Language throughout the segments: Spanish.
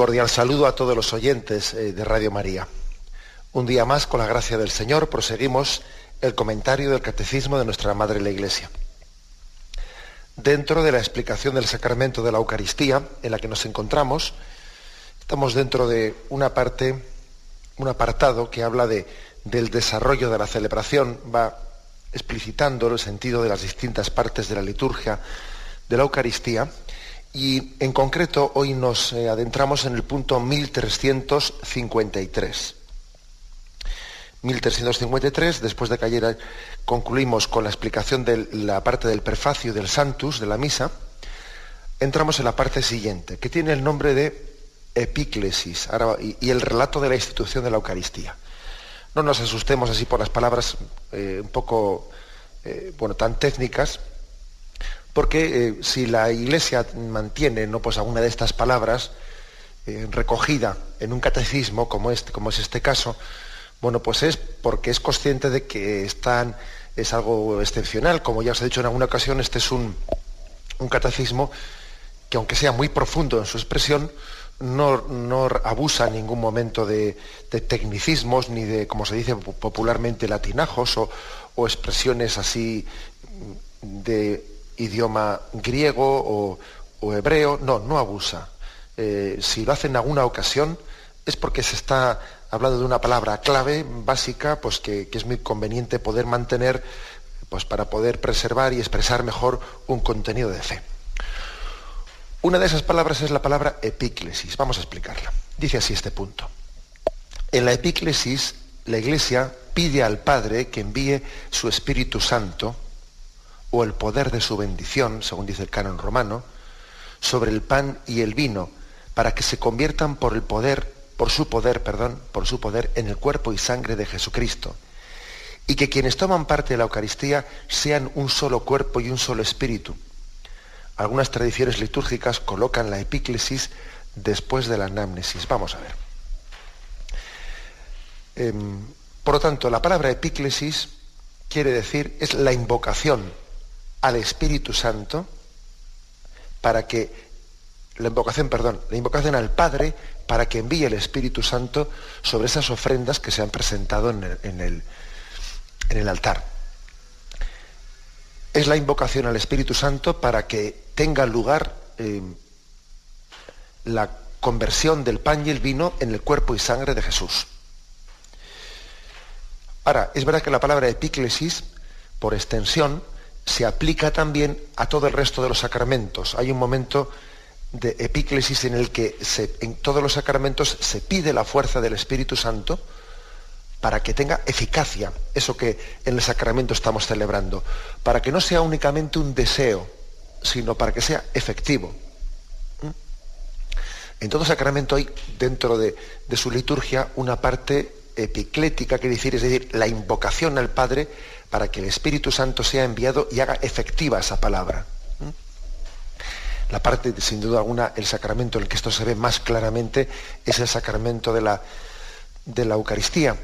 Cordial saludo a todos los oyentes eh, de Radio María. Un día más, con la gracia del Señor, proseguimos el comentario del Catecismo de nuestra Madre la Iglesia. Dentro de la explicación del sacramento de la Eucaristía en la que nos encontramos, estamos dentro de una parte, un apartado que habla de, del desarrollo de la celebración, va explicitando el sentido de las distintas partes de la liturgia de la Eucaristía y en concreto hoy nos eh, adentramos en el punto 1353. 1353, después de que ayer concluimos con la explicación de la parte del prefacio del Santus, de la misa, entramos en la parte siguiente, que tiene el nombre de epíclesis y, el relato de la institución de la Eucaristía. No nos asustemos así por las palabras eh, un poco, eh, bueno, tan técnicas, porque eh, si la Iglesia mantiene ¿no? pues alguna de estas palabras eh, recogida en un catecismo como, como es este caso, bueno, pues es porque es consciente de que es algo excepcional. Como ya os he dicho en alguna ocasión, este es un, catecismo que aunque sea muy profundo en su expresión, no, abusa en ningún momento de, tecnicismos ni de, como se dice popularmente, latinajos o expresiones así de idioma griego o, hebreo, no, no abusa. Eh, si lo hace en alguna ocasión es porque se está hablando de una palabra clave, básica, pues que, es muy conveniente poder mantener pues para poder preservar y expresar mejor un contenido de fe. Una de esas palabras es la palabra epíclesis. Vamos a explicarla. Dice así este punto. En la epíclesis, la Iglesia pide al Padre que envíe su Espíritu Santo o el poder de su bendición, según dice el canon romano, sobre el pan y el vino, para que se conviertan por el poder, por su poder, perdón, por su poder en el cuerpo y sangre de Jesucristo. Y que quienes toman parte de la Eucaristía sean un solo cuerpo y un solo espíritu. Algunas tradiciones litúrgicas colocan la epíclesis después de la anamnesis. Vamos a ver. Em, por lo tanto, la palabra epíclesis quiere decir, es la invocación al Espíritu Santo para que la invocación, perdón, la invocación al Padre para que envíe el Espíritu Santo sobre esas ofrendas que se han presentado en el, altar. Es la invocación al Espíritu Santo para que tenga lugar eh, la conversión del pan y el vino en el cuerpo y sangre de Jesús. Ahora, es verdad que la palabra epíclesis, por extensión, se aplica también a todo el resto de los sacramentos. Hay un momento de epíclesis en el que en todos los sacramentos se pide la fuerza del Espíritu Santo para que tenga eficacia eso que en el sacramento estamos celebrando, para que no sea únicamente un deseo, sino para que sea efectivo. ¿Mm? En todo sacramento hay dentro de, de su liturgia una parte epiclética, que decir, es decir, la invocación al Padre para que el Espíritu Santo sea enviado y haga efectiva esa palabra. La parte, sin duda alguna, el sacramento en el que esto se ve más claramente es el sacramento de la, de la Eucaristía.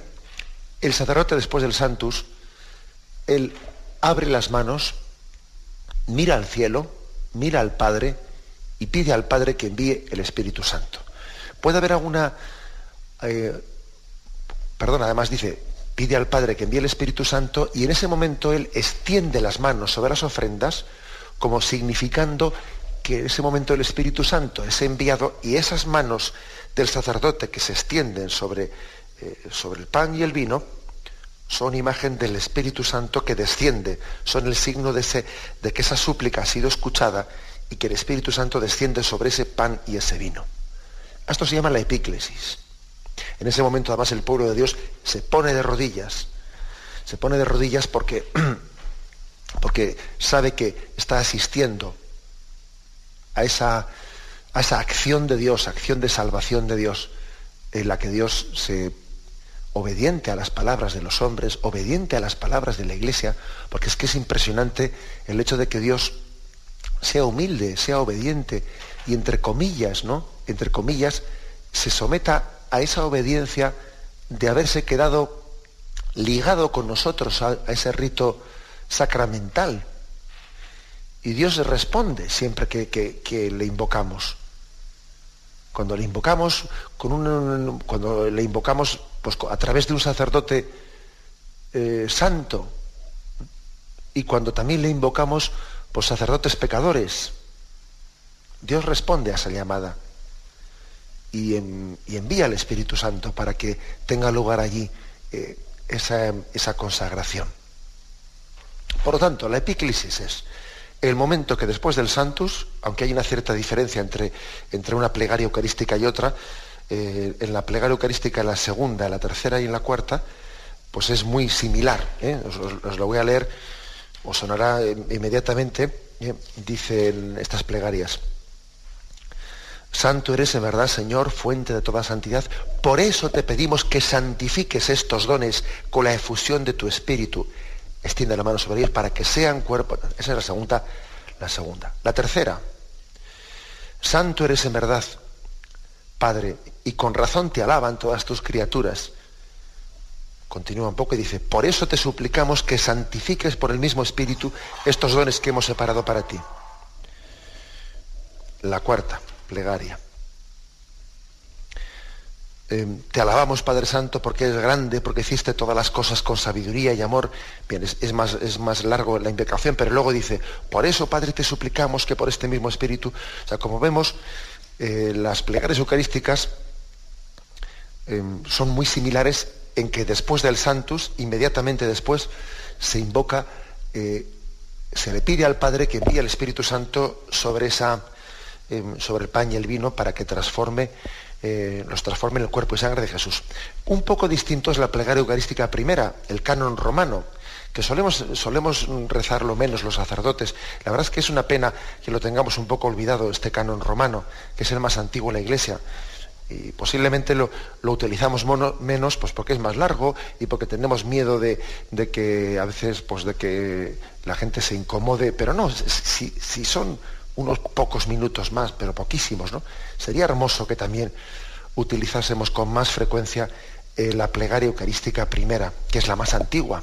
El sacerdote después del Santus, él abre las manos, mira al cielo, mira al Padre y pide al Padre que envíe el Espíritu Santo. Puede haber alguna, eh, perdón, además dice, pide al Padre que envíe el Espíritu Santo y en ese momento Él extiende las manos sobre las ofrendas como significando que en ese momento el Espíritu Santo es enviado y esas manos del sacerdote que se extienden sobre, eh, sobre el pan y el vino son imagen del Espíritu Santo que desciende, son el signo de, ese, de que esa súplica ha sido escuchada y que el Espíritu Santo desciende sobre ese pan y ese vino. Esto se llama la epíclesis. En ese momento además el pueblo de Dios se pone de rodillas, se pone de rodillas porque, porque sabe que está asistiendo a esa, a esa acción de Dios, acción de salvación de Dios, en la que Dios se obediente a las palabras de los hombres, obediente a las palabras de la iglesia, porque es que es impresionante el hecho de que Dios sea humilde, sea obediente y entre comillas, ¿no? Entre comillas, se someta a esa obediencia de haberse quedado ligado con nosotros a, ese rito sacramental. Y Dios responde siempre que, le invocamos. Cuando le invocamos con un, cuando le invocamos pues, a través de un sacerdote eh, santo y cuando también le invocamos por sacerdotes pecadores, Dios responde a esa llamada y, envía al Espíritu Santo para que tenga lugar allí eh, esa, consagración. Por lo tanto, la epíclesis es el momento que después del Santus, aunque hay una cierta diferencia entre, entre una plegaria eucarística y otra, eh, en la plegaria eucarística, en la segunda, en la tercera y en la cuarta, pues es muy similar. ¿eh? Os, lo voy a leer, os sonará inmediatamente, dicen estas plegarias. Santo eres en verdad, Señor, fuente de toda santidad. Por eso te pedimos que santifiques estos dones con la efusión de tu Espíritu. Extiende la mano sobre ellos para que sean cuerpo. Esa es la segunda. La segunda. La tercera. Santo eres en verdad, Padre, y con razón te alaban todas tus criaturas. Continúa un poco y dice, por eso te suplicamos que santifiques por el mismo Espíritu estos dones que hemos separado para ti. La cuarta plegaria. Em, te alabamos, Padre Santo, porque eres grande, porque hiciste todas las cosas con sabiduría y amor. Bien, es, más, es más largo la invocación, pero luego dice, por eso, Padre, te suplicamos que por este mismo Espíritu, o sea, como vemos, eh, las plegarias eucarísticas em, son muy similares en que después del Santus, inmediatamente después, se invoca, eh, se le pide al Padre que envíe el Espíritu Santo sobre esa Em, sobre el pan y el vino para que transforme, eh, los transforme en el cuerpo y sangre de Jesús. Un poco distinto es la plegaria eucarística primera, el canon romano, que solemos, solemos rezarlo menos los sacerdotes. La verdad es que es una pena que lo tengamos un poco olvidado, este canon romano, que es el más antiguo en la Iglesia y posiblemente lo, utilizamos menos pues porque es más largo y porque tenemos miedo de, que a veces pues de que la gente se incomode pero no si, si son unos pocos minutos más, pero poquísimos, ¿no? Sería hermoso que también utilizásemos con más frecuencia eh, la plegaria eucarística primera, que es la más antigua.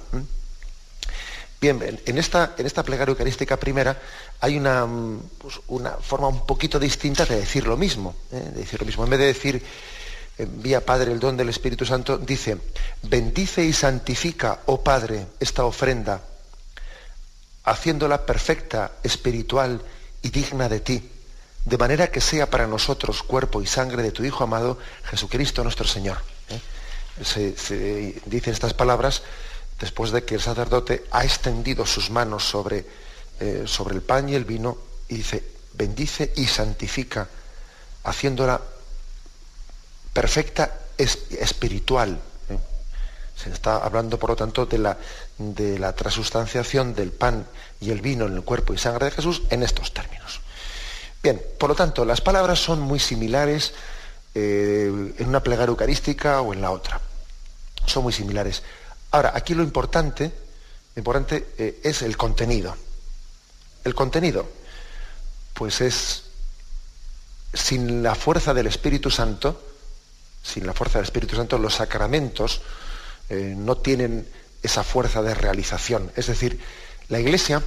Bien, en esta, en esta plegaria eucarística primera hay una, mm, pues, una, forma un poquito distinta de decir lo mismo. ¿eh? De decir lo mismo. En vez de decir, envía Padre el don del Espíritu Santo, dice, bendice y santifica, oh Padre, esta ofrenda, haciéndola perfecta, espiritual y digna de ti, de manera que sea para nosotros cuerpo y sangre de tu Hijo amado, Jesucristo nuestro Señor. ¿eh? Dicen estas palabras después de que el sacerdote ha extendido sus manos sobre, eh, sobre el pan y el vino y dice, bendice y santifica, haciéndola perfecta espiritual. Se está hablando, por lo tanto, de la, de la transustanciación del pan y el vino en el cuerpo y sangre de Jesús en estos términos. Bien, por lo tanto, las palabras son muy similares eh, en una plegaria eucarística o en la otra. Son muy similares. Ahora, aquí lo importante, importante eh, es el contenido. El contenido, pues es sin la fuerza del Espíritu Santo, sin la fuerza del Espíritu Santo, los sacramentos eh, no tienen esa fuerza de realización. Es decir, la Iglesia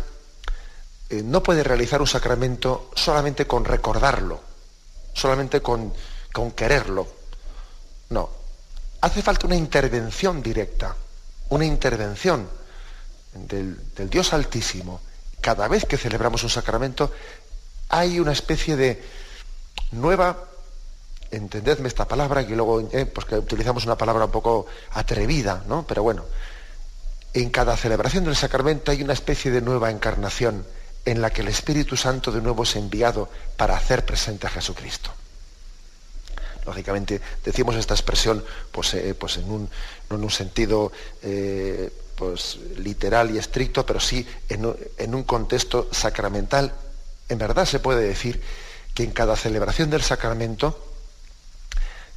eh, no puede realizar un sacramento solamente con recordarlo, solamente con, con quererlo. No, hace falta una intervención directa, una intervención del, del, Dios Altísimo. Cada vez que celebramos un sacramento hay una especie de nueva, entendedme esta palabra, que luego eh, pues que utilizamos una palabra un poco atrevida, ¿no? Pero bueno, en cada celebración del sacramento hay una especie de nueva encarnación en la que el Espíritu Santo de nuevo es enviado para hacer presente a Jesucristo. Lógicamente decimos esta expresión pues, eh, pues en un, no en un sentido eh, pues, literal y estricto, pero sí en, un contexto sacramental. En verdad se puede decir que en cada celebración del sacramento,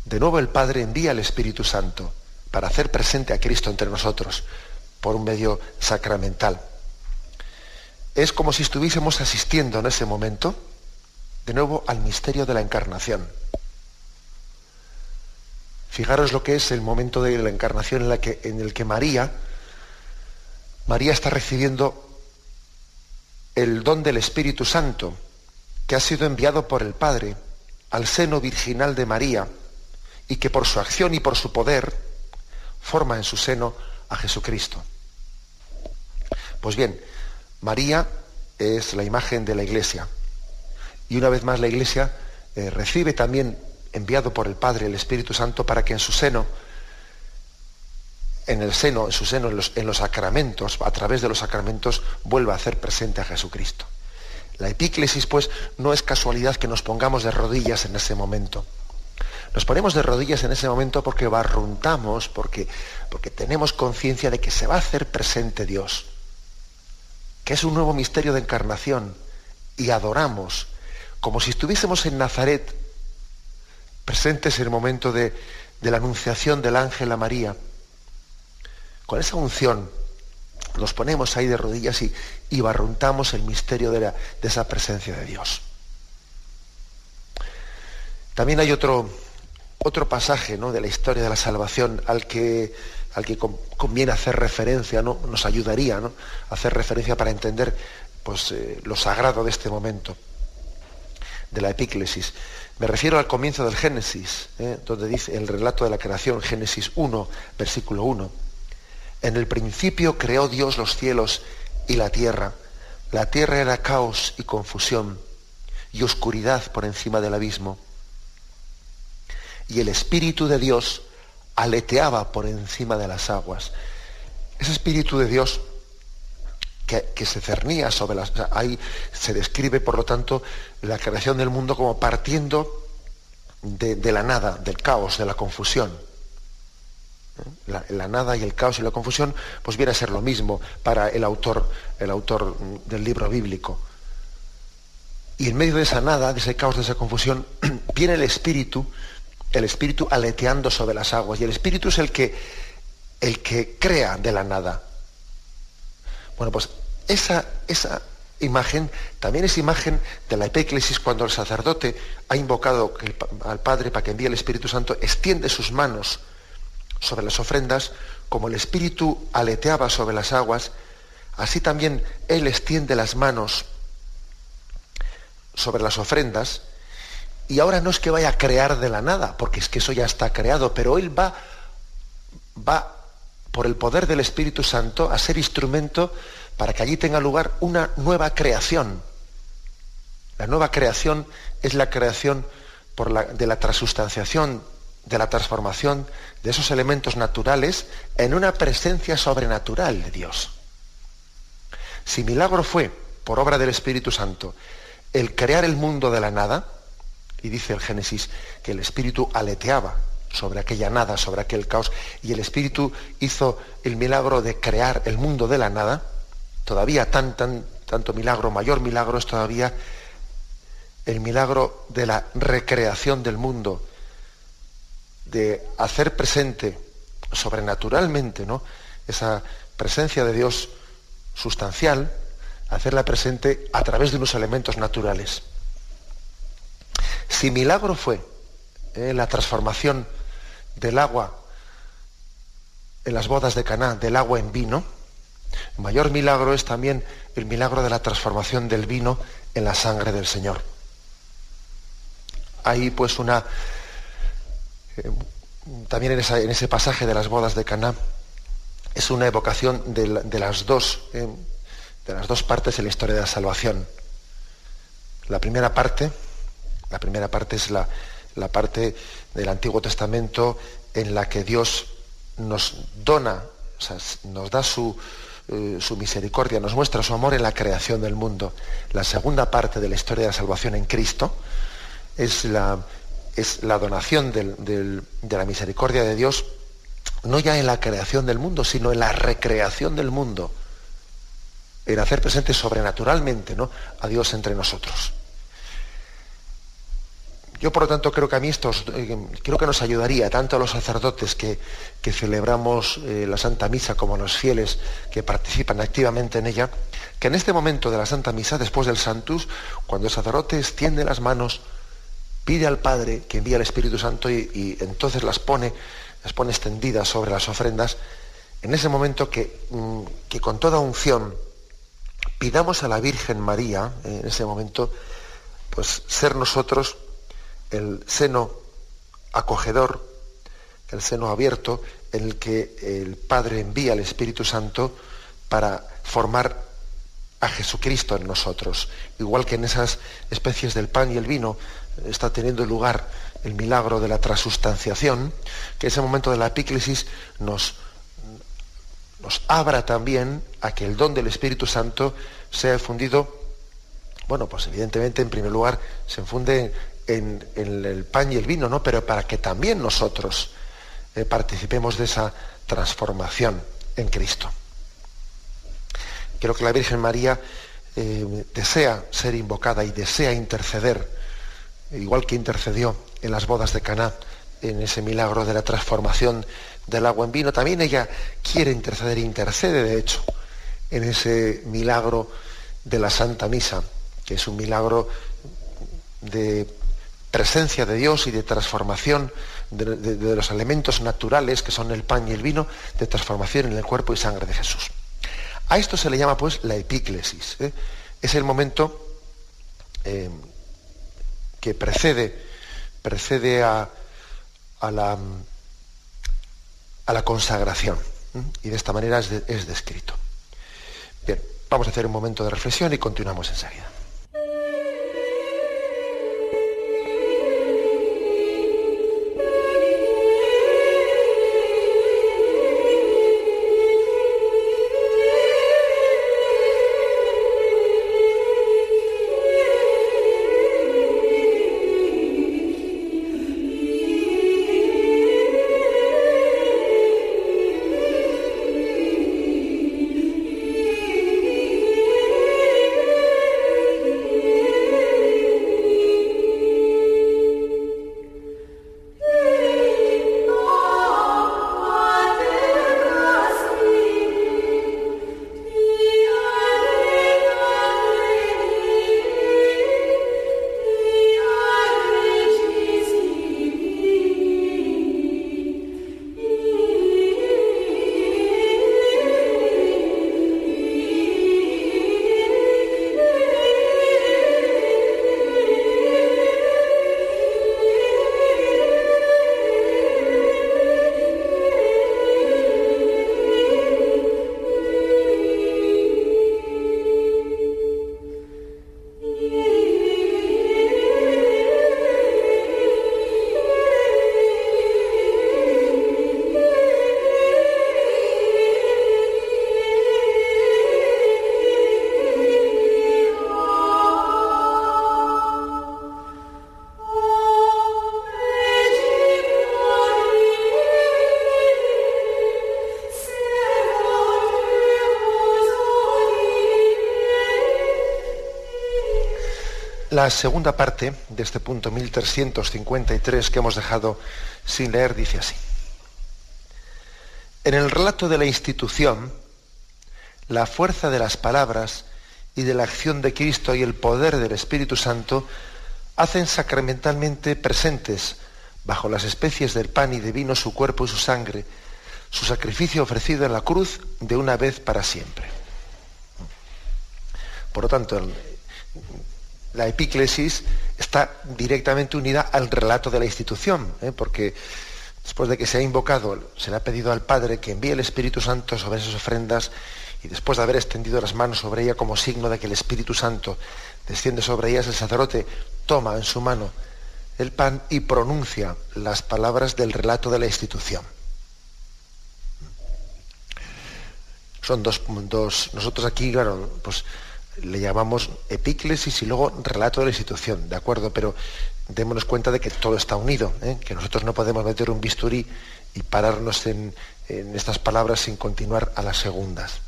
de nuevo el Padre envía al Espíritu Santo para hacer presente a Cristo entre nosotros por un medio sacramental. Es como si estuviésemos asistiendo en ese momento, de nuevo, al misterio de la encarnación. Fijaros lo que es el momento de la encarnación en, en el que María, María está recibiendo el don del Espíritu Santo, que ha sido enviado por el Padre al seno virginal de María y que por su acción y por su poder forma en su seno a Jesucristo. Pues bien, María es la imagen de la Iglesia y una vez más la Iglesia eh, recibe también enviado por el Padre, el Espíritu Santo, para que en su seno, en el seno, en su seno, en los, en los sacramentos, a través de los sacramentos, vuelva a hacer presente a Jesucristo. La epíclesis, pues, no es casualidad que nos pongamos de rodillas en ese momento. Nos ponemos de rodillas en ese momento porque barruntamos, porque, porque tenemos conciencia de que se va a hacer presente Dios, que es un nuevo misterio de encarnación, y adoramos, como si estuviésemos en Nazaret presentes en el momento de, la anunciación del ángel a María. Con esa unción nos ponemos ahí de rodillas y, barruntamos el misterio de, esa presencia de Dios. También hay otro, otro pasaje ¿no? de la historia de la salvación al que, al que conviene hacer referencia, ¿no? nos ayudaría a hacer referencia para entender pues, eh, lo sagrado de este momento de la epíclesis. Me refiero al comienzo del Génesis, ¿eh? donde dice el relato de la creación, Génesis 1, versículo 1. En el principio creó Dios los cielos y la tierra. La tierra era caos y confusión y oscuridad por encima del abismo. Y el Espíritu de Dios aleteaba por encima de las aguas. Ese Espíritu de Dios que, se cernía sobre las... ahí se describe, por lo tanto, la creación del mundo como partiendo de, la nada, del caos, de la confusión. ¿Eh? La, nada y el caos y la confusión, pues viene a ser lo mismo para el autor, el autor del libro bíblico. Y en medio de esa nada, de ese caos, de esa confusión, viene el espíritu, el espíritu aleteando sobre las aguas. Y el espíritu es el que, el que crea de la nada. Bueno, pues esa, esa imagen también es imagen de la epíclesis cuando el sacerdote ha invocado al Padre para que envíe el Espíritu Santo, extiende sus manos sobre las ofrendas, como el Espíritu aleteaba sobre las aguas, así también Él extiende las manos sobre las ofrendas, y ahora no es que vaya a crear de la nada, porque es que eso ya está creado, pero Él va, va por el poder del Espíritu Santo, a ser instrumento para que allí tenga lugar una nueva creación. La nueva creación es la creación de la transustanciación, de la transformación de esos elementos naturales en una presencia sobrenatural de Dios. Si milagro fue, por obra del Espíritu Santo, el crear el mundo de la nada, y dice el Génesis que el Espíritu aleteaba sobre aquella nada, sobre aquel caos, y el Espíritu hizo el milagro de crear el mundo de la nada, todavía tan, tan, tanto milagro, mayor milagro es todavía el milagro de la recreación del mundo, de hacer presente sobrenaturalmente ¿no? esa presencia de Dios sustancial, hacerla presente a través de unos elementos naturales. Si milagro fue eh, la transformación del agua en las bodas de Caná, del agua en vino, mayor milagro es también el milagro de la transformación del vino en la sangre del Señor. Hay pues una eh, también en, ese pasaje de las bodas de Caná es una evocación de, las dos eh, de las dos partes en la historia de la salvación. La primera parte, la primera parte es la, la parte del Antiguo Testamento en la que Dios nos dona, o sea, nos da su, eh, su misericordia, nos muestra su amor en la creación del mundo. La segunda parte de la historia de la salvación en Cristo es, la, es la donación de la misericordia de Dios, no ya en la creación del mundo, sino en la recreación del mundo, en hacer presente sobrenaturalmente ¿no? a Dios entre nosotros. Yo, por lo tanto, creo que a mí esto eh, creo que nos ayudaría tanto a los sacerdotes que, celebramos eh, la Santa Misa como a los fieles que participan activamente en ella, que en este momento de la Santa Misa, después del Santus, cuando el sacerdote extiende las manos, pide al Padre que envíe al Espíritu Santo y, entonces las pone, las pone extendidas sobre las ofrendas, en ese momento que, mm, que con toda unción pidamos a la Virgen María, eh, en ese momento, pues ser nosotros el seno acogedor, el seno abierto en el que el Padre envía al Espíritu Santo para formar a Jesucristo en nosotros. Igual que en esas especies del pan y el vino está teniendo lugar el milagro de la transustanciación, que ese momento de la epíclesis nos, nos abra también a que el don del Espíritu Santo sea fundido, bueno, pues evidentemente en primer lugar se infunde en, el pan y el vino, ¿no? Pero para que también nosotros eh, participemos de esa transformación en Cristo. Creo que la Virgen María eh, desea ser invocada y desea interceder, igual que intercedió en las bodas de Caná, en ese milagro de la transformación del agua en vino. También ella quiere interceder intercede, de hecho, en ese milagro de la Santa Misa, que es un milagro de presencia de Dios y de transformación de, los elementos naturales que son el pan y el vino, de transformación en el cuerpo y sangre de Jesús. A esto se le llama pues la epíclesis. ¿eh? Es el momento eh, que precede, precede a, la, a, la, consagración. ¿eh? Y de esta manera es, es descrito. Bien, vamos a hacer un momento de reflexión y continuamos enseguida. La segunda parte de este punto 1353 que hemos dejado sin leer dice así. En el relato de la institución, la fuerza de las palabras y de la acción de Cristo y el poder del Espíritu Santo hacen sacramentalmente presentes bajo las especies del pan y de vino su cuerpo y su sangre, su sacrificio ofrecido en la cruz de una vez para siempre. Por lo tanto, la epíclesis está directamente unida al relato de la institución, ¿eh? porque después de que se ha invocado, se le ha pedido al Padre que envíe el Espíritu Santo sobre esas ofrendas y después de haber extendido las manos sobre ella como signo de que el Espíritu Santo desciende sobre ellas, el sacerdote toma en su mano el pan y pronuncia las palabras del relato de la institución. Son dos, dos nosotros aquí, claro, pues le llamamos epíclesis y luego relato de la institución, ¿de acuerdo? Pero démonos cuenta de que todo está unido, ¿eh? que nosotros no podemos meter un bisturí y pararnos en, estas palabras sin continuar a las segundas.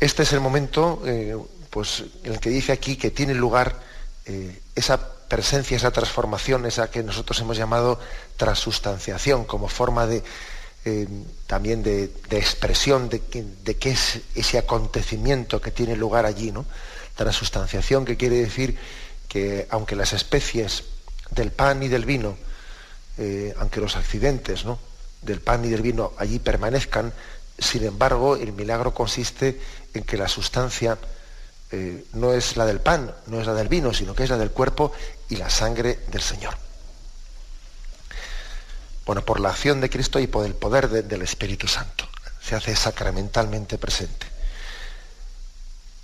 Este es el momento eh, pues, en el que dice aquí que tiene lugar eh, esa presencia, esa transformación, esa que nosotros hemos llamado transustanciación, como forma de, también de, expresión de, de, qué es ese acontecimiento que tiene lugar allí, ¿no? Transustanciación que quiere decir que aunque las especies del pan y del vino, eh, aunque los accidentes ¿no? del pan y del vino allí permanezcan, sin embargo el milagro consiste en que la sustancia eh, no es la del pan, no es la del vino, sino que es la del cuerpo y la sangre del Señor. Bueno, por la acción de Cristo y por el poder del Espíritu Santo. Se hace sacramentalmente presente.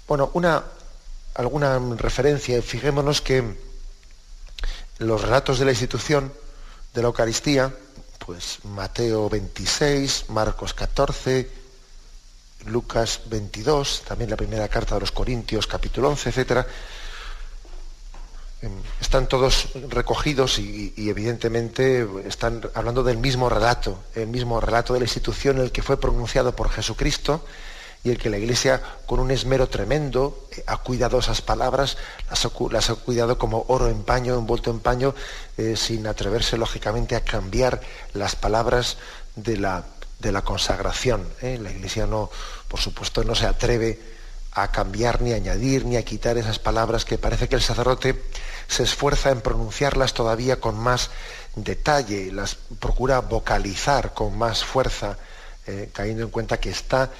Bueno, una alguna referencia. Fijémonos que los relatos de la institución de la Eucaristía, pues Mateo 26, Marcos 14, Lucas 22, también la primera carta de los Corintios, capítulo 11, etcétera, están todos recogidos y, evidentemente están hablando del mismo relato, el mismo relato de la institución en el que fue pronunciado por Jesucristo y el que la Iglesia con un esmero tremendo eh, ha cuidado esas palabras, las ha, cuidado como oro en paño, envuelto en paño, eh, sin atreverse lógicamente a cambiar las palabras de la, consagración. ¿eh? La Iglesia no, por supuesto, no se atreve a cambiar, ni añadir, ni a quitar esas palabras que parece que el sacerdote se esfuerza en pronunciarlas todavía con más detalle, las procura vocalizar con más fuerza, cayendo en cuenta que está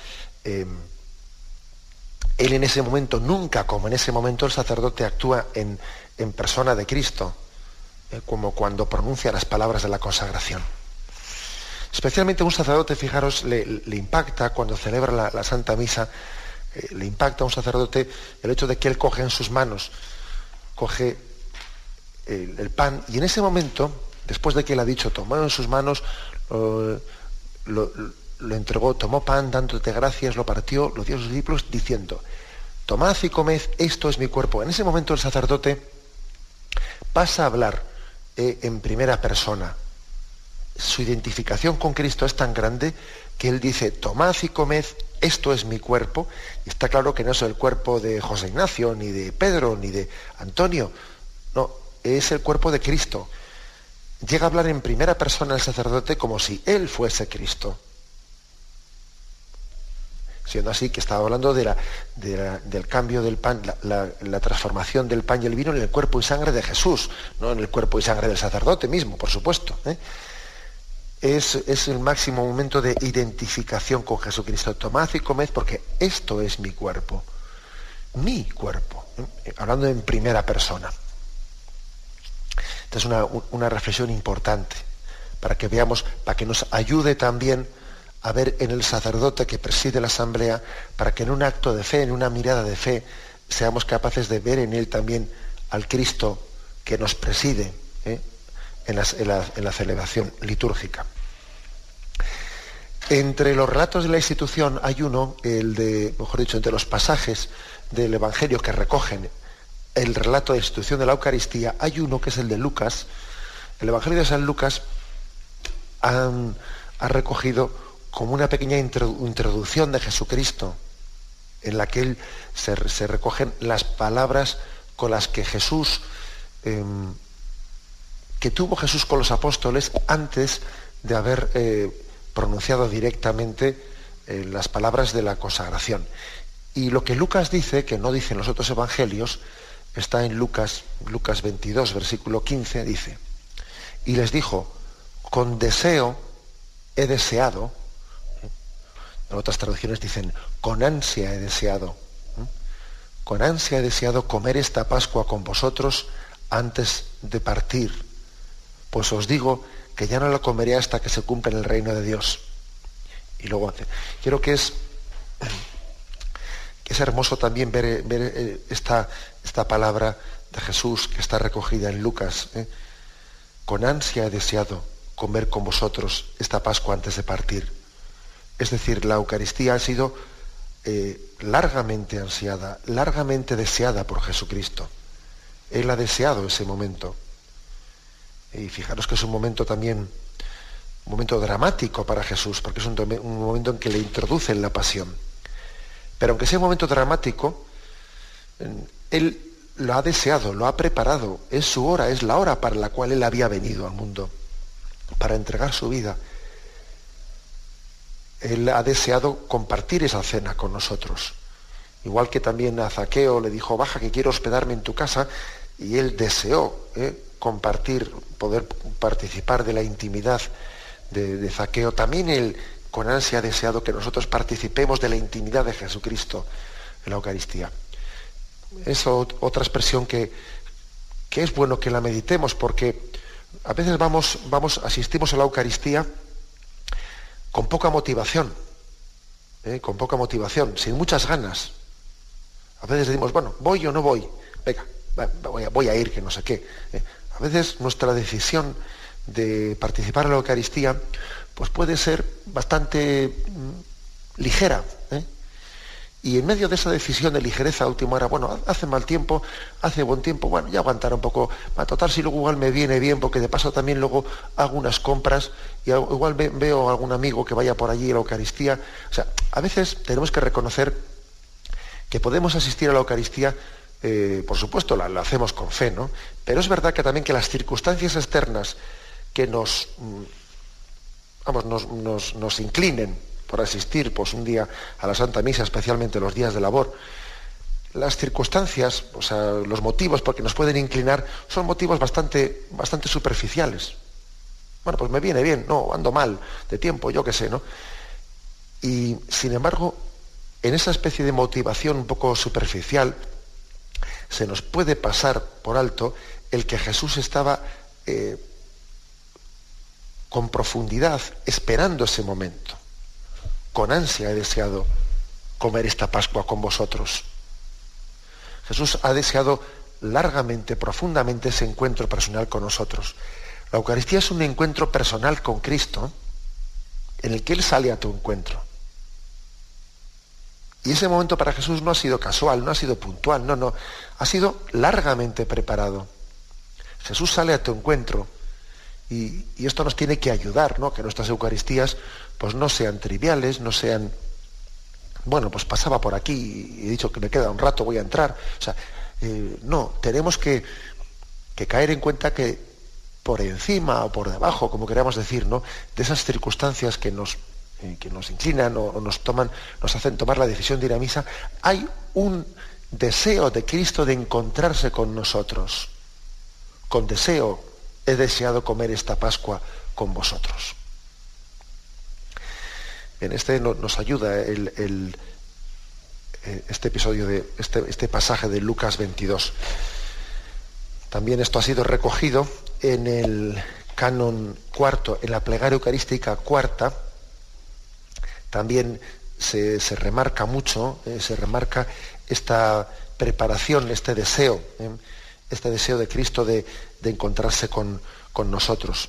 Em, él en ese momento, nunca como en ese momento el sacerdote actúa en, persona de Cristo, eh, como cuando pronuncia las palabras de la consagración. Especialmente un sacerdote, fijaros, le, impacta cuando celebra la, Santa Misa, eh, le impacta a un sacerdote el hecho de que él coge en sus manos, coge el, pan y en ese momento, después de que él ha dicho, tomó en sus manos, lo, entregó, tomó pan, dándote gracias, lo partió, lo dio a sus discípulos, diciendo, tomad y comed, esto es mi cuerpo. En ese momento el sacerdote pasa a hablar eh, en primera persona. Su identificación con Cristo es tan grande que él dice, tomad y comed, esto es mi cuerpo. Y está claro que no es el cuerpo de José Ignacio, ni de Pedro, ni de Antonio. No, es el cuerpo de Cristo. Llega a hablar en primera persona el sacerdote como si él fuese Cristo siendo así que estaba hablando de la, del cambio del pan, la, transformación del pan y el vino en el cuerpo y sangre de Jesús, no en el cuerpo y sangre del sacerdote mismo, por supuesto. ¿eh? Es, es, el máximo momento de identificación con Jesucristo. Tomad y comed porque esto es mi cuerpo, mi cuerpo, ¿eh? hablando en primera persona. Esta es una, reflexión importante para que veamos, para que nos ayude también a ver en el sacerdote que preside la asamblea, para que en un acto de fe, en una mirada de fe, seamos capaces de ver en él también al Cristo que nos preside ¿eh? en, la, celebración litúrgica. Entre los relatos de la institución hay uno, el de, mejor dicho, entre los pasajes del Evangelio que recogen el relato de institución de la Eucaristía, hay uno que es el de Lucas. El Evangelio de San Lucas ha recogido como una pequeña introducción de Jesucristo, en la que él se, recogen las palabras con las que Jesús, em, que tuvo Jesús con los apóstoles antes de haber eh, pronunciado directamente eh, las palabras de la consagración. Y lo que Lucas dice, que no dicen los otros evangelios, está en Lucas, Lucas 22, versículo 15, dice, y les dijo, con deseo he deseado, en otras traducciones dicen, con ansia he deseado, con ansia he deseado comer esta Pascua con vosotros antes de partir. Pues os digo que ya no la comeré hasta que se cumpla en el reino de Dios. Y luego. Quiero que es, es hermoso también ver, eh, esta, esta, palabra de Jesús que está recogida en Lucas. ¿eh? Con ansia he deseado comer con vosotros esta Pascua antes de partir. Es decir, la Eucaristía ha sido eh, largamente ansiada, largamente deseada por Jesucristo. Él ha deseado ese momento. Y fijaros que es un momento también, un momento dramático para Jesús, porque es un, un momento en que le introduce en la pasión. Pero aunque sea un momento dramático, Él lo ha deseado, lo ha preparado, es su hora, es la hora para la cual Él había venido al mundo, para entregar su vida. Él ha deseado compartir esa cena con nosotros. Igual que también a Zaqueo le dijo, baja que quiero hospedarme en tu casa, y él deseó ¿eh? compartir, poder participar de la intimidad de, de, Zaqueo. También él con ansia ha deseado que nosotros participemos de la intimidad de Jesucristo en la Eucaristía. Es otra expresión que, que es bueno que la meditemos porque a veces vamos, vamos, asistimos a la Eucaristía con poca motivación, ¿eh? con poca motivación, sin muchas ganas. A veces decimos, bueno, voy o no voy, venga, voy a, voy a ir, que no sé qué. ¿eh? A veces nuestra decisión de participar en la Eucaristía pues puede ser bastante mm, ligera. ¿eh? Y en medio de esa decisión de ligereza última hora, bueno, hace mal tiempo, hace buen tiempo, bueno, ya aguantar un poco, a total si luego igual me viene bien, porque de paso también luego hago unas compras y igual veo a algún amigo que vaya por allí a la Eucaristía. O sea, a veces tenemos que reconocer que podemos asistir a la Eucaristía, eh, por supuesto, la, hacemos con fe, ¿no? Pero es verdad que también que las circunstancias externas que nos, mm, vamos, nos, nos inclinen por asistir pues, un día a la Santa Misa, especialmente los días de labor. Las circunstancias, o sea, los motivos por que nos pueden inclinar son motivos bastante, bastante superficiales. Bueno, pues me viene bien, no, ando mal de tiempo, yo qué sé, ¿no? Y sin embargo, en esa especie de motivación un poco superficial, se nos puede pasar por alto el que Jesús estaba eh, con profundidad esperando ese momento con ansia he deseado comer esta Pascua con vosotros. Jesús ha deseado largamente, profundamente ese encuentro personal con nosotros. La Eucaristía es un encuentro personal con Cristo en el que Él sale a tu encuentro. Y ese momento para Jesús no ha sido casual, no ha sido puntual, no, no, ha sido largamente preparado. Jesús sale a tu encuentro y, esto nos tiene que ayudar, ¿no? Que nuestras Eucaristías pues no sean triviales, no sean, bueno, pues pasaba por aquí y he dicho que me queda un rato, voy a entrar. O sea, eh, no, tenemos que, caer en cuenta que por encima o por debajo, como queramos decir, ¿no? De esas circunstancias que nos, eh, que nos inclinan o, nos toman, nos hacen tomar la decisión de ir a misa, hay un deseo de Cristo de encontrarse con nosotros. Con deseo he deseado comer esta Pascua con vosotros. En este nos ayuda el, eh, este episodio de este, este, pasaje de Lucas 22. También esto ha sido recogido en el canon cuarto, en la plegaria eucarística cuarta. También se, remarca mucho, eh, se remarca esta preparación, este deseo, eh, este deseo de Cristo de, encontrarse con, con nosotros.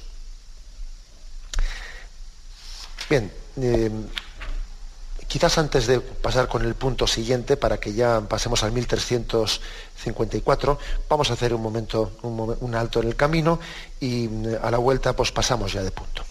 Bien, eh, quizás antes de pasar con el punto siguiente, para que ya pasemos al 1354, vamos a hacer un momento, un, alto en el camino y eh, a la vuelta pues pasamos ya de punto.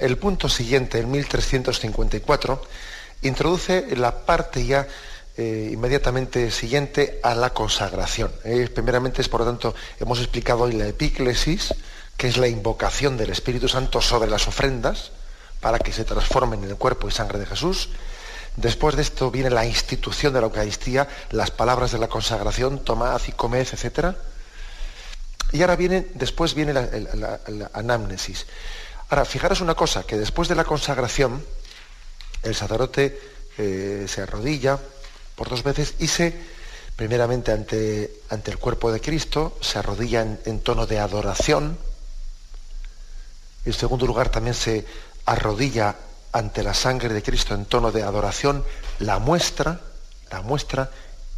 El punto siguiente, el 1354, introduce la parte ya eh, inmediatamente siguiente a la consagración. Eh, primeramente es, por lo tanto, hemos explicado hoy la epíclesis, que es la invocación del Espíritu Santo sobre las ofrendas para que se transformen en el cuerpo y sangre de Jesús. Después de esto viene la institución de la Eucaristía, las palabras de la consagración, tomad y comed, etc. Y ahora viene, después viene la, anamnesis. Ahora, fijaros una cosa, que después de la consagración, el sacerdote eh, se arrodilla por dos veces y se, primeramente ante, ante el cuerpo de Cristo, se arrodilla en, tono de adoración. En segundo lugar, también se arrodilla ante la sangre de Cristo en tono de adoración, la muestra, la muestra,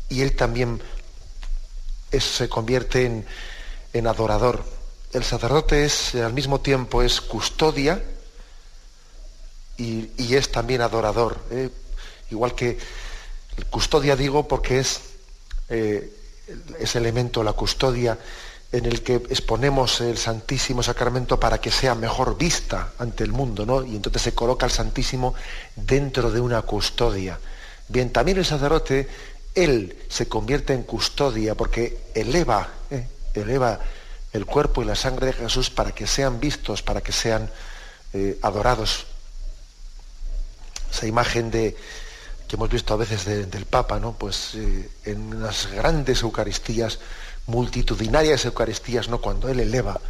y él también se convierte en, en adorador. El sacerdote es al mismo tiempo es custodia y, es también adorador. ¿eh? Igual que custodia digo porque es eh, ese elemento, la custodia, en el que exponemos el Santísimo Sacramento para que sea mejor vista ante el mundo, ¿no? Y entonces se coloca el Santísimo dentro de una custodia. Bien, también el sacerdote, él se convierte en custodia porque eleva, ¿eh? eleva el cuerpo y la sangre de Jesús para que sean vistos, para que sean eh, adorados. Esa imagen de, que hemos visto a veces del Papa, ¿no? Pues eh, en las grandes Eucaristías, multitudinarias Eucaristías, ¿no? Cuando él eleva,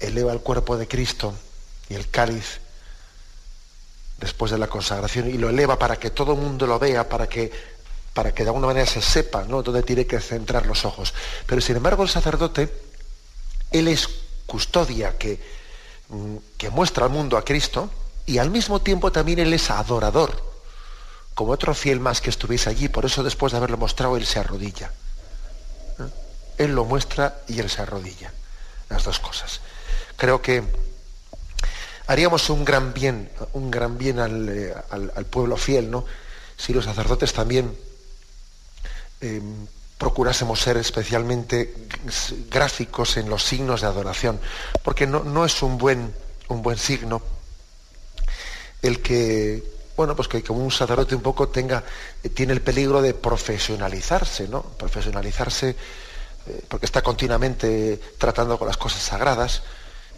eleva el cuerpo de Cristo y el cáliz después de la consagración y lo eleva para que todo el mundo lo vea, para que para que de alguna manera se sepa ¿no? dónde tiene que centrar los ojos. Pero sin embargo el sacerdote él es custodia que, mm, que muestra al mundo a Cristo y al mismo tiempo también Él es adorador, como otro fiel más que estuviese allí. Por eso después de haberlo mostrado, Él se arrodilla. ¿Eh? Él lo muestra y Él se arrodilla. Las dos cosas. Creo que haríamos un gran bien, un gran bien al, eh, pueblo fiel, ¿no? Si los sacerdotes también em, procurásemos ser especialmente gráficos en los signos de adoración, porque no, es un buen, un buen signo el que, bueno, pues que como un sacerdote un poco tenga, tiene el peligro de profesionalizarse, ¿no? Profesionalizarse eh, porque está continuamente tratando con las cosas sagradas.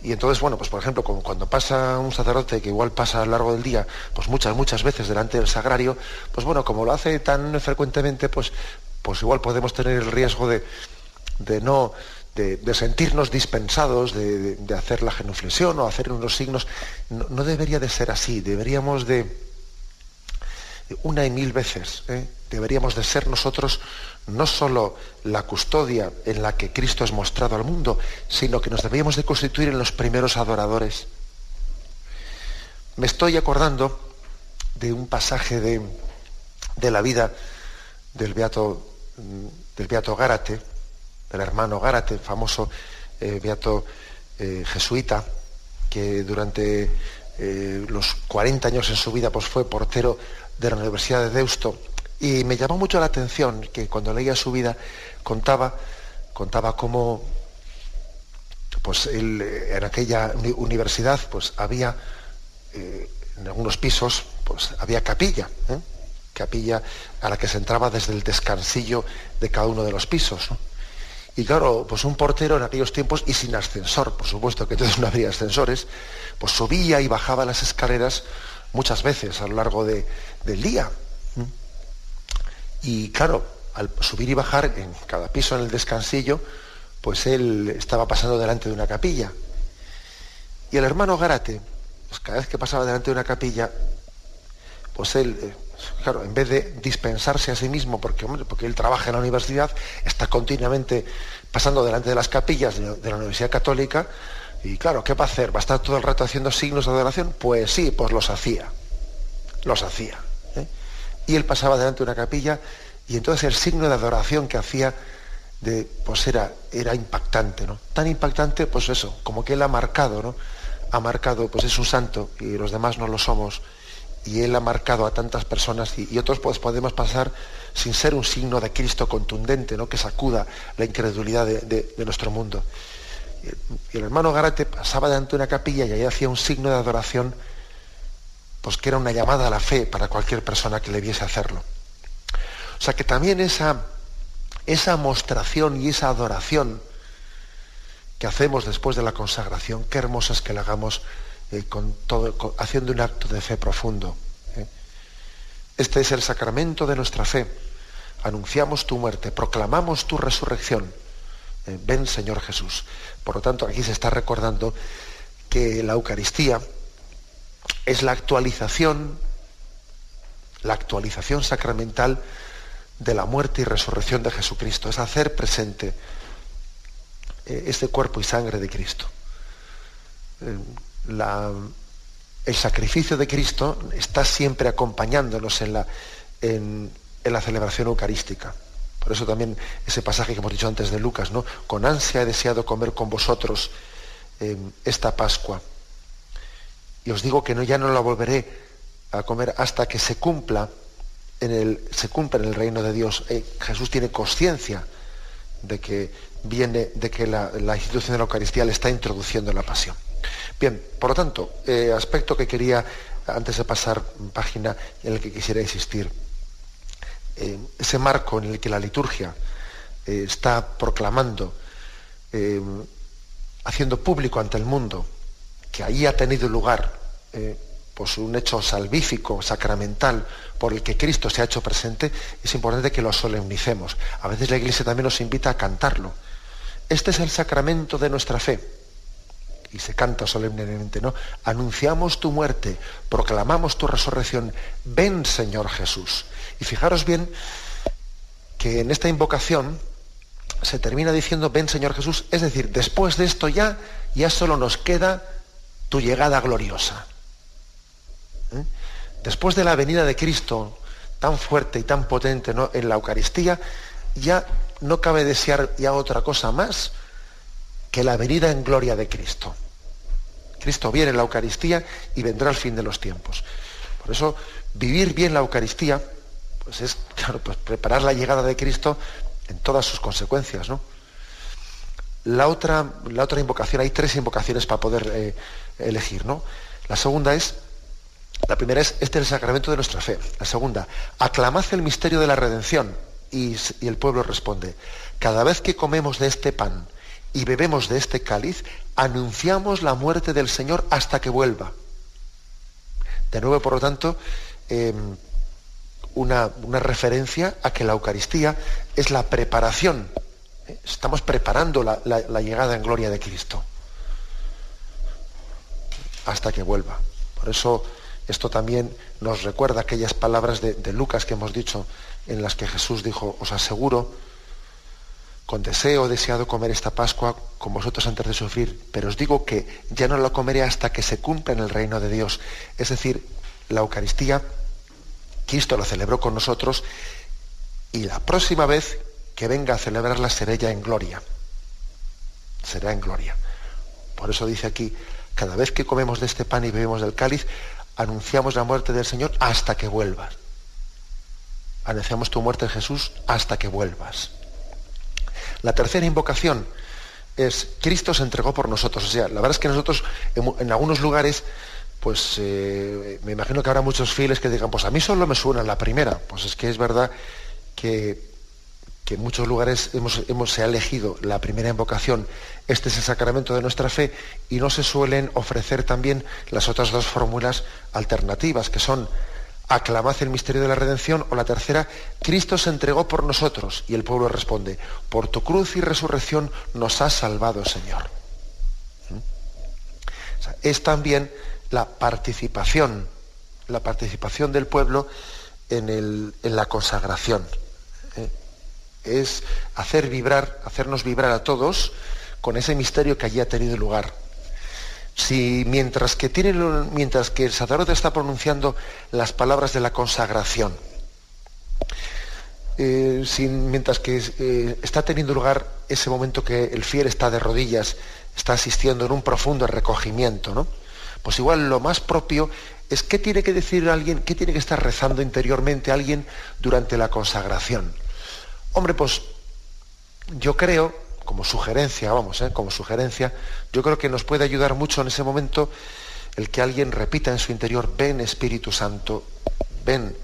Y entonces, bueno, pues por ejemplo, cuando pasa un sacerdote que igual pasa a lo largo del día, pues muchas, muchas veces delante del sagrario, pues bueno, como lo hace tan frecuentemente, pues pues igual podemos tener el riesgo de, no de, sentirnos dispensados de, hacer la genuflexión o hacer unos signos. No, debería de ser así, deberíamos de, una y mil veces, ¿eh? deberíamos de ser nosotros no solo la custodia en la que Cristo es mostrado al mundo, sino que nos deberíamos de constituir en los primeros adoradores. Me estoy acordando de un pasaje de, de la vida del Beato del Beato Gárate, del hermano Gárate, famoso eh, Beato eh, jesuita, que durante eh, los 40 años en su vida pues, fue portero de la Universidad de Deusto. Y me llamó mucho la atención que cuando leía su vida contaba, contaba cómo pues, en aquella universidad pues, había en algunos pisos pues, había capilla capilla a la que se entraba desde el descansillo de cada uno de los pisos. Y claro, pues un portero en aquellos tiempos, y sin ascensor, por supuesto que entonces no había ascensores, pues subía y bajaba las escaleras muchas veces a lo largo del día. Y claro, al subir y bajar en cada piso en el descansillo, pues él estaba pasando delante de una capilla. Y el hermano Garate, pues cada vez que pasaba delante de una capilla, pues él eh, claro, en vez de dispensarse a sí mismo, porque, porque él trabaja en la universidad, está continuamente pasando delante de las capillas de, la Universidad Católica, y claro, ¿qué va a hacer? ¿Va a estar todo el rato haciendo signos de adoración? Pues sí, pues los hacía. Los hacía. ¿eh? Y él pasaba delante de una capilla, y entonces el signo de adoración que hacía de, pues era, era impactante, ¿no? Tan impactante, pues eso, como que él ha marcado, ¿no? Ha marcado, pues es un santo y los demás no lo somos y Él ha marcado a tantas personas y, otros pues, podemos pasar sin ser un signo de Cristo contundente, ¿no? que sacuda la incredulidad de, nuestro mundo. Y el hermano Garate pasaba delante de una capilla y ahí hacía un signo de adoración, pues que era una llamada a la fe para cualquier persona que le viese hacerlo. O sea que también esa, esa mostración y esa adoración que hacemos después de la consagración, qué hermosa es que la hagamos eh, con todo, haciendo un acto de fe profundo. ¿eh? Este es el sacramento de nuestra fe. Anunciamos tu muerte, proclamamos tu resurrección. Eh, ven, Señor Jesús. Por lo tanto, aquí se está recordando que la Eucaristía es la actualización, la actualización sacramental de la muerte y resurrección de Jesucristo. Es hacer presente este cuerpo y sangre de Cristo el sacrificio de Cristo está siempre acompañándonos en la, celebración eucarística. Por eso también ese pasaje que hemos dicho antes de Lucas, ¿no? Con ansia he deseado comer con vosotros em, esta Pascua. Y os digo que no, ya no la volveré a comer hasta que se cumpla en el, se cumpla en el reino de Dios. Eh, Jesús tiene conciencia de que viene, de que la, institución de la Eucaristía le está introduciendo en la pasión. Bien, por lo tanto, eh, aspecto que quería, antes de pasar página, en el que quisiera insistir, eh, ese marco en el que la liturgia eh, está proclamando, haciendo público ante el mundo, que ahí ha tenido lugar pues un hecho salvífico, sacramental, por el que Cristo se ha hecho presente, es importante que lo solemnicemos. A veces la Iglesia también nos invita a cantarlo. Este es el sacramento de nuestra fe y se canta solemnemente, ¿no? Anunciamos tu muerte, proclamamos tu resurrección, ven Señor Jesús. Y fijaros bien que en esta invocación se termina diciendo, ven Señor Jesús, es decir, después de esto ya, ya solo nos queda tu llegada gloriosa. ¿Eh? Después de la venida de Cristo tan fuerte y tan potente en la Eucaristía, ya no cabe desear ya otra cosa más que la venida en gloria de Cristo. Cristo viene en la Eucaristía y vendrá al fin de los tiempos. Por eso, vivir bien la Eucaristía, pues es, claro, pues preparar la llegada de Cristo en todas sus consecuencias, ¿no? La otra, la otra invocación, hay tres invocaciones para poder eh, elegir, ¿no? La segunda es, la primera es, este es el sacramento de nuestra fe. La segunda, aclamad el misterio de la redención. y el pueblo responde, cada vez que comemos de este pan y bebemos de este cáliz, anunciamos la muerte del Señor hasta que vuelva. De nuevo, por lo tanto, em, una, referencia a que la Eucaristía es la preparación. ¿eh? Estamos preparando la, llegada en gloria de Cristo hasta que vuelva. Por eso esto también nos recuerda aquellas palabras de, de Lucas que hemos dicho, en las que Jesús dijo, os aseguro, con deseo deseado comer esta Pascua con vosotros antes de sufrir, pero os digo que ya no la comeré hasta que se cumpla en el reino de Dios. Es decir, la Eucaristía, Cristo la celebró con nosotros y la próxima vez que venga a celebrarla será ya en gloria. Será en gloria. Por eso dice aquí, cada vez que comemos de este pan y bebemos del cáliz, anunciamos la muerte del Señor hasta que vuelvas. Anunciamos tu muerte, Jesús, hasta que vuelvas. La tercera invocación es Cristo se entregó por nosotros. O sea, la verdad es que nosotros en, algunos lugares, pues eh, me imagino que habrá muchos fieles que digan, pues a mí solo me suena la primera. Pues es que es verdad que, en muchos lugares hemos, hemos, se ha elegido la primera invocación, este es el sacramento de nuestra fe, y no se suelen ofrecer también las otras dos fórmulas alternativas, que son aclamad el misterio de la redención, o la tercera, Cristo se entregó por nosotros, y el pueblo responde, por tu cruz y resurrección nos has salvado, Señor. ¿Mm? es también la participación, la participación del pueblo en, la consagración. ¿eh? Es hacer vibrar, hacernos vibrar a todos con ese misterio que allí ha tenido lugar si mientras que, tiene, mientras que el sacerdote está pronunciando las palabras de la consagración, eh, mientras que eh, está teniendo lugar ese momento que el fiel está de rodillas, está asistiendo en un profundo recogimiento, ¿no? Pues igual lo más propio es qué tiene que decir alguien, qué tiene que estar rezando interiormente alguien durante la consagración. Hombre, pues yo creo como sugerencia, vamos, ¿eh? como sugerencia, yo creo que nos puede ayudar mucho en ese momento el que alguien repita en su interior, ven Espíritu Santo, ven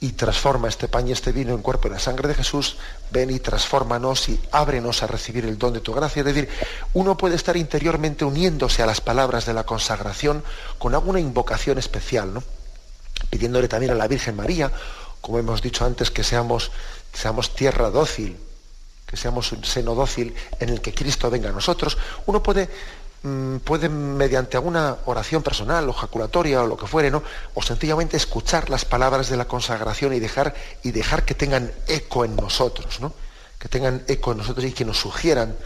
y transforma este pan y este vino en cuerpo y la sangre de Jesús, ven y transfórmanos y ábrenos a recibir el don de tu gracia. Es decir, uno puede estar interiormente uniéndose a las palabras de la consagración con alguna invocación especial, ¿no? pidiéndole también a la Virgen María, como hemos dicho antes, que seamos, seamos tierra dócil, que seamos un seno dócil en el que Cristo venga a nosotros. Uno puede Mm, pueden, mediante alguna oración personal o jaculatoria o lo que fuere, ¿no? O sencillamente escuchar las palabras de la consagración y dejar, y dejar que tengan eco en nosotros, ¿no? Que tengan eco en nosotros y que nos sugieran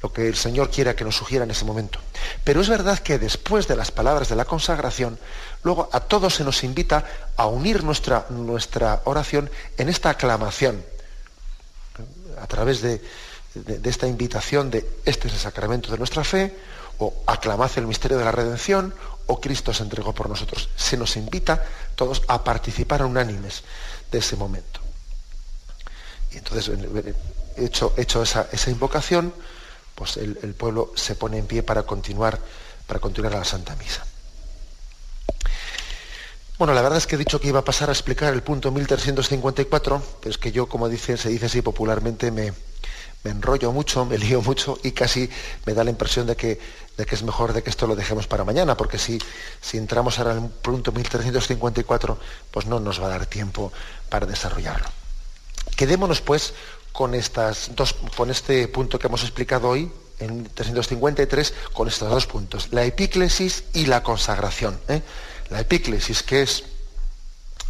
lo que el Señor quiera que nos sugiera en ese momento. Pero es verdad que después de las palabras de la consagración, luego a todos se nos invita a unir nuestra, nuestra oración en esta aclamación, a través de, esta invitación de este es el sacramento de nuestra fe, o aclamad el misterio de la redención, o Cristo se entregó por nosotros. Se nos invita todos a participar unánimes de ese momento. Y entonces, hecho, hecho esa, invocación, pues el, el, pueblo se pone en pie para continuar, para continuar a la Santa Misa. Bueno, la verdad es que he dicho que iba a pasar a explicar el punto 1354, pero es que yo, como dice, se dice así popularmente, me, enrollo mucho, me lío mucho y casi me da la impresión de que, es mejor de que esto lo dejemos para mañana, porque si, entramos ahora en el punto 1354, pues no nos va a dar tiempo para desarrollarlo. Quedémonos pues con este punto que hemos explicado hoy, en 353, con estos dos puntos, la epíclesis y la consagración. ¿eh? La epíclesis, que es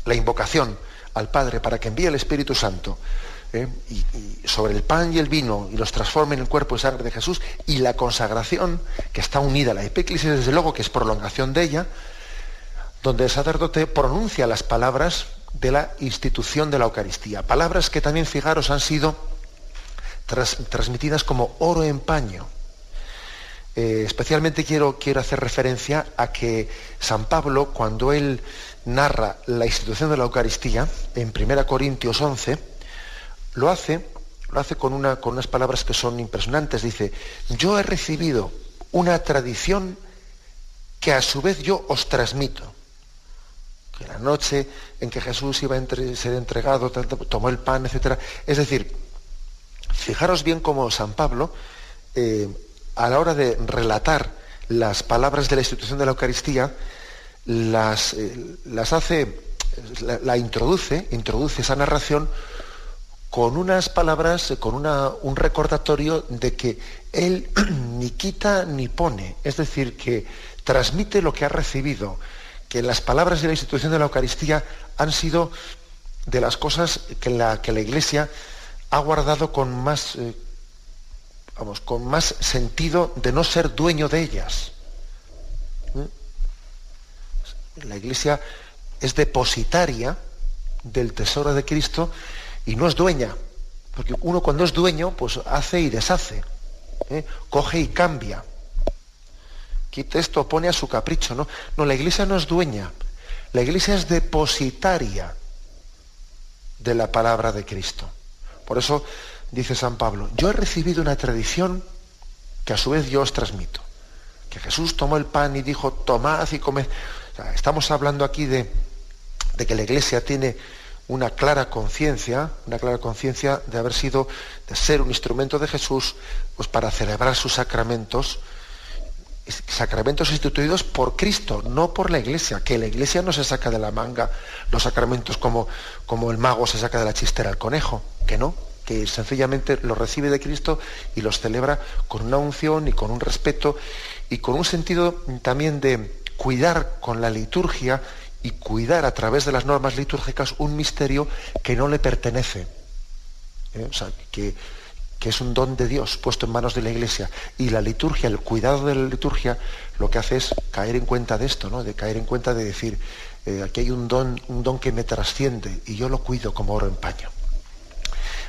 la invocación al Padre para que envíe el Espíritu Santo ¿eh? y, sobre el pan y el vino y los transforme en el cuerpo y sangre de Jesús y la consagración que está unida a la epíclesis, desde luego que es prolongación de ella, donde el sacerdote pronuncia las palabras de la institución de la Eucaristía. Palabras que también, fijaros, han sido transmitidas como oro en paño. Eh, especialmente quiero, quiero hacer referencia a que San Pablo, cuando él narra la institución de la Eucaristía, en 1 Corintios 11, lo hace, lo hace con, una, con unas palabras que son impresionantes. Dice, yo he recibido una tradición que a su vez yo os transmito. Que la noche en que Jesús iba a ser entregado, tomó el pan, etc. Es decir, fijaros bien cómo San Pablo, eh, a la hora de relatar las palabras de la institución de la Eucaristía, las, eh, las hace, la, introduce, introduce esa narración con unas palabras, con un recordatorio de que él ni quita ni pone, es decir, que transmite lo que ha recibido, que las palabras de la institución de la Eucaristía han sido de las cosas que la, que la Iglesia ha guardado con más, eh, vamos, con más sentido de no ser dueño de ellas. ¿Mm? La Iglesia es depositaria del tesoro de Cristo y no es dueña. Porque uno cuando es dueño, pues hace y deshace, ¿eh? coge y cambia. Quite esto, pone a su capricho. ¿no? no, la iglesia no es dueña. La iglesia es depositaria de la palabra de Cristo. Por eso dice San Pablo, yo he recibido una tradición que a su vez yo os transmito. Que Jesús tomó el pan y dijo, tomad y comed. estamos hablando aquí de, de que la iglesia tiene una clara conciencia, una clara conciencia de haber sido, de ser un instrumento de Jesús, pues para celebrar sus sacramentos, sacramentos instituidos por Cristo, no por la Iglesia, que la Iglesia no se saca de la manga los sacramentos como, como el mago se saca de la chistera al conejo, que no, que sencillamente los recibe de Cristo y los celebra con una unción y con un respeto y con un sentido también de cuidar con la liturgia y cuidar a través de las normas litúrgicas un misterio que no le pertenece. ¿eh? Sea, que, es un don de Dios puesto en manos de la Iglesia. Y la liturgia, el cuidado de la liturgia, lo que hace es caer en cuenta de esto, ¿no? de caer en cuenta de decir, eh, aquí hay un don, un don que me trasciende y yo lo cuido como oro en paño